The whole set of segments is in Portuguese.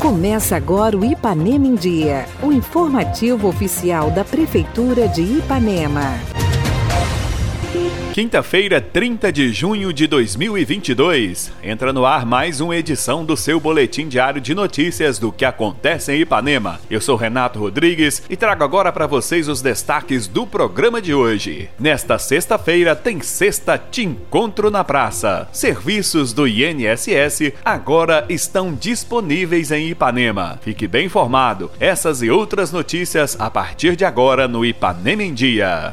Começa agora o Ipanema em Dia, o informativo oficial da Prefeitura de Ipanema. Quinta-feira, 30 de junho de 2022. Entra no ar mais uma edição do seu boletim diário de notícias do que acontece em Ipanema. Eu sou Renato Rodrigues e trago agora para vocês os destaques do programa de hoje. Nesta sexta-feira tem Sexta Te Encontro na Praça. Serviços do INSS agora estão disponíveis em Ipanema. Fique bem informado. Essas e outras notícias a partir de agora no Ipanema em Dia.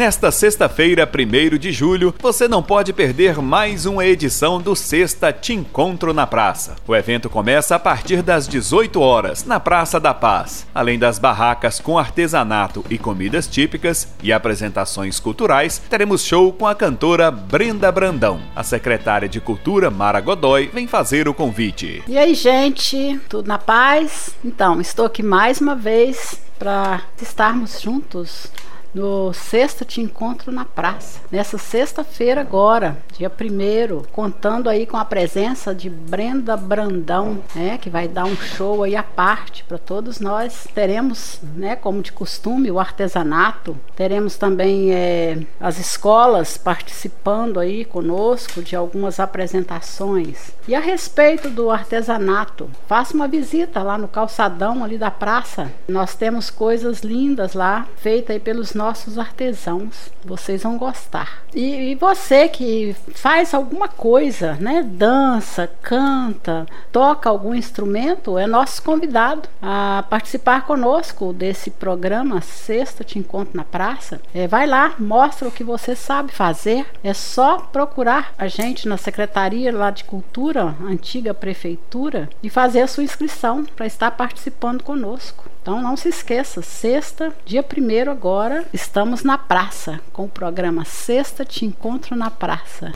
Nesta sexta-feira, 1 de julho, você não pode perder mais uma edição do Sexta Te Encontro na Praça. O evento começa a partir das 18 horas, na Praça da Paz. Além das barracas com artesanato e comidas típicas e apresentações culturais, teremos show com a cantora Brenda Brandão. A secretária de Cultura, Mara Godoy, vem fazer o convite. E aí, gente, tudo na paz? Então, estou aqui mais uma vez para estarmos juntos no sexto te encontro na praça. Nessa sexta-feira agora, dia primeiro, contando aí com a presença de Brenda Brandão, né, que vai dar um show aí à parte para todos nós. Teremos, né, como de costume, o artesanato. Teremos também é, as escolas participando aí conosco de algumas apresentações. E a respeito do artesanato, faça uma visita lá no calçadão ali da praça. Nós temos coisas lindas lá, feitas aí pelos nossos artesãos. Vocês vão gostar. E, e, você que faz alguma coisa, né? Dança, canta, toca algum instrumento, é nosso convidado a participar conosco desse programa Sexta Te Encontro na Praça. É, vai lá, mostra o que você sabe fazer. É só procurar a gente na Secretaria lá de Cultura, antiga prefeitura, e fazer a sua inscrição para estar participando conosco. Então não se esqueça, sexta, dia primeiro agora, estamos na praça com o programa Sexta Te Encontro na Praça.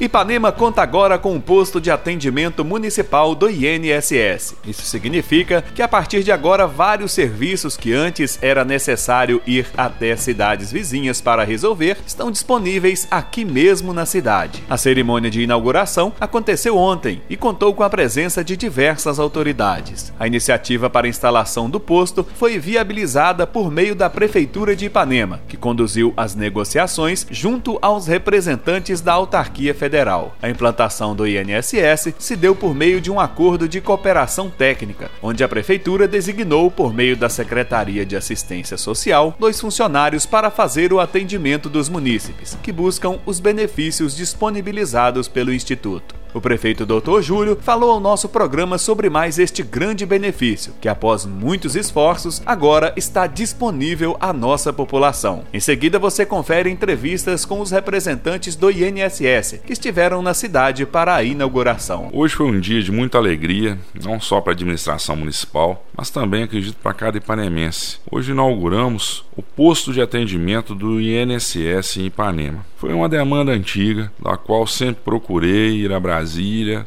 Ipanema conta agora com um posto de atendimento municipal do INSS. Isso significa que a partir de agora vários serviços que antes era necessário ir até cidades vizinhas para resolver estão disponíveis aqui mesmo na cidade. A cerimônia de inauguração aconteceu ontem e contou com a presença de diversas autoridades. A iniciativa para a instalação do posto foi viabilizada por meio da Prefeitura de Ipanema, que conduziu as negociações junto aos representantes da autarquia federal. A implantação do INSS se deu por meio de um acordo de cooperação técnica, onde a Prefeitura designou, por meio da Secretaria de Assistência Social, dois funcionários para fazer o atendimento dos munícipes, que buscam os benefícios disponibilizados pelo Instituto. O prefeito Dr. Júlio falou ao nosso programa sobre mais este grande benefício, que após muitos esforços, agora está disponível à nossa população. Em seguida, você confere entrevistas com os representantes do INSS que estiveram na cidade para a inauguração. Hoje foi um dia de muita alegria, não só para a administração municipal, mas também acredito para cada ipanemense. Hoje inauguramos o posto de atendimento do INSS em Ipanema. Foi uma demanda antiga, da qual sempre procurei ir a Brasília,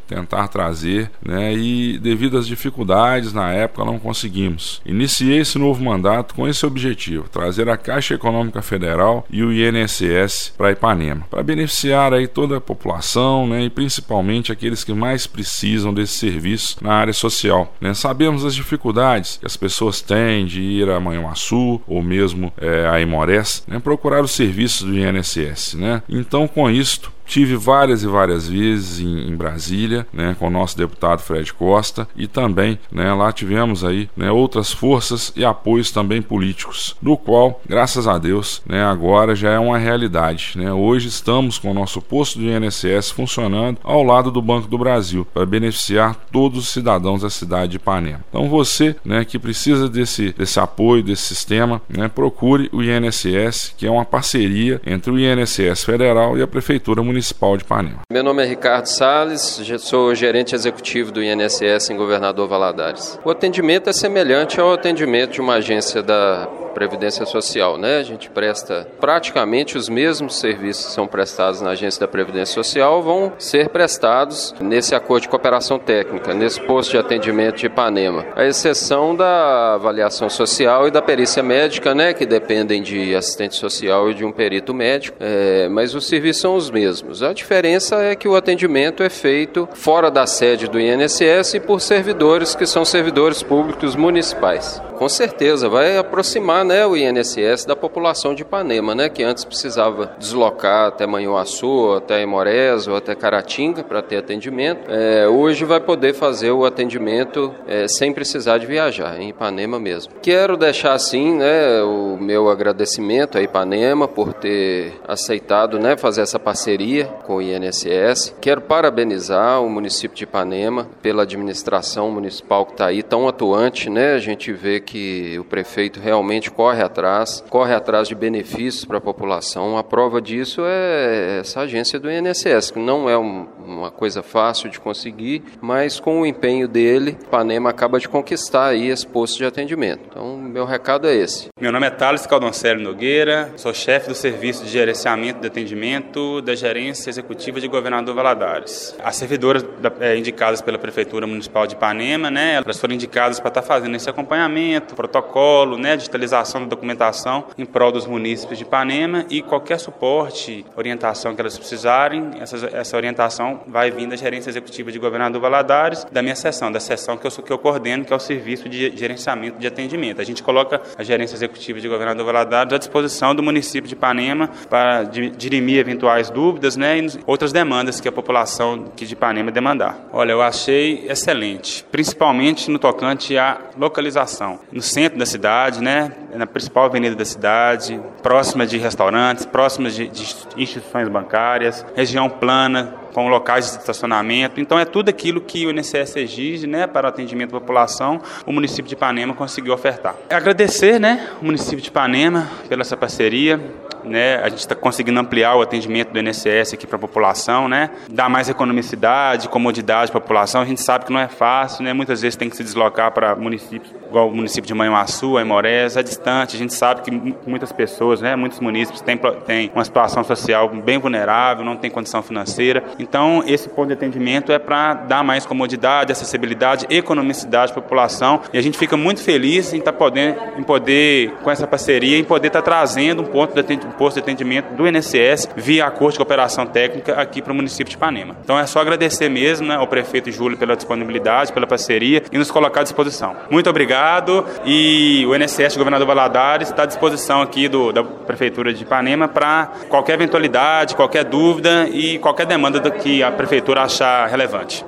tentar trazer, né? E devido às dificuldades na época não conseguimos. Iniciei esse novo mandato com esse objetivo: trazer a Caixa Econômica Federal e o INSS para Ipanema, para beneficiar aí toda a população, né? E principalmente aqueles que mais precisam desse serviço na área social. Né? Sabemos as dificuldades que as pessoas têm de ir a Manhuaçu ou mesmo é, a Imorés, né? procurar os serviços do INSS né? Então, com isto, Tive várias e várias vezes em, em, Brasília, né, com o nosso deputado Fred Costa e também, né, lá tivemos aí, né, outras forças e apoios também políticos, do qual, graças a Deus, né, agora já é uma realidade, né. Hoje estamos com o nosso posto de INSS funcionando ao lado do Banco do Brasil para beneficiar todos os cidadãos da cidade de Ipanema. Então você, né, que precisa desse desse apoio desse sistema, né, procure o INSS, que é uma parceria entre o INSS federal e a prefeitura municipal Municipal de Ipanema. Meu nome é Ricardo Sales, sou gerente executivo do INSS em Governador Valadares. O atendimento é semelhante ao atendimento de uma agência da Previdência Social, né? A gente presta praticamente os mesmos serviços que são prestados na Agência da Previdência Social vão ser prestados nesse acordo de cooperação técnica, nesse posto de atendimento de Ipanema. A exceção da avaliação social e da perícia médica, né? Que dependem de assistente social e de um perito médico, é, mas os serviços são os mesmos. A diferença é que o atendimento é feito fora da sede do INSS e por servidores que são servidores públicos municipais. Com certeza, vai aproximar né, o INSS da população de Ipanema, né, que antes precisava deslocar até Manhuaçu, até Imorés ou até Caratinga para ter atendimento. É, hoje vai poder fazer o atendimento é, sem precisar de viajar, em Ipanema mesmo. Quero deixar assim né, o meu agradecimento a Ipanema por ter aceitado né, fazer essa parceria com o INSS. Quero parabenizar o município de Ipanema pela administração municipal que está aí tão atuante. Né? A gente vê que que o prefeito realmente corre atrás, corre atrás de benefícios para a população. A prova disso é essa agência do INSS, que não é um, uma coisa fácil de conseguir, mas com o empenho dele, Panema acaba de conquistar aí esse posto de atendimento. Então, meu recado é esse. Meu nome é Thales Caldoncelli Nogueira, sou chefe do Serviço de Gerenciamento de Atendimento da Gerência Executiva de Governador Valadares. As servidoras é, indicadas pela Prefeitura Municipal de Ipanema, né, elas foram indicadas para estar fazendo esse acompanhamento, protocolo, né, digitalização da documentação em prol dos munícipes de Ipanema e qualquer suporte, orientação que elas precisarem, essa, essa orientação vai vir da Gerência Executiva de Governador Valadares, da minha seção, da seção que eu, que eu coordeno, que é o Serviço de Gerenciamento de Atendimento. A gente coloca a Gerência Executiva de Governador Valadares à disposição do município de Ipanema para dirimir eventuais dúvidas né, e outras demandas que a população aqui de Ipanema demandar. Olha, eu achei excelente, principalmente no tocante à localização no centro da cidade, né, na principal avenida da cidade, próxima de restaurantes, próxima de, de instituições bancárias, região plana, com locais de estacionamento. Então é tudo aquilo que o INSS exige né, para o atendimento da população, o município de Ipanema conseguiu ofertar. Agradecer né, o município de Ipanema pela essa parceria, né? A gente está conseguindo ampliar o atendimento do INSS aqui para a população, né? Dar mais economicidade, comodidade para a população. A gente sabe que não é fácil, né? Muitas vezes tem que se deslocar para municípios, igual o município de Manhuaçu, Aimorés, é distante. A gente sabe que muitas pessoas, né? Muitos municípios têm, têm uma situação social bem vulnerável, não tem condição financeira. Então, esse ponto de atendimento é para dar mais comodidade, acessibilidade, economicidade a população. E a gente fica muito feliz em estar tá podendo, em poder, com essa parceria, em poder estar tá trazendo um ponto de atendimento posto de atendimento do INSS via a Corte de Cooperação Técnica aqui para o município de Ipanema. Então é só agradecer mesmo né, ao prefeito Júlio pela disponibilidade, pela parceria e nos colocar à disposição. Muito obrigado e o INSS, governador Valadares, está à disposição aqui do, da Prefeitura de Ipanema para qualquer eventualidade, qualquer dúvida e qualquer demanda que a Prefeitura achar relevante.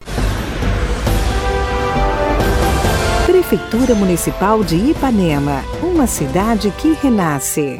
Prefeitura Municipal de Ipanema, uma cidade que renasce.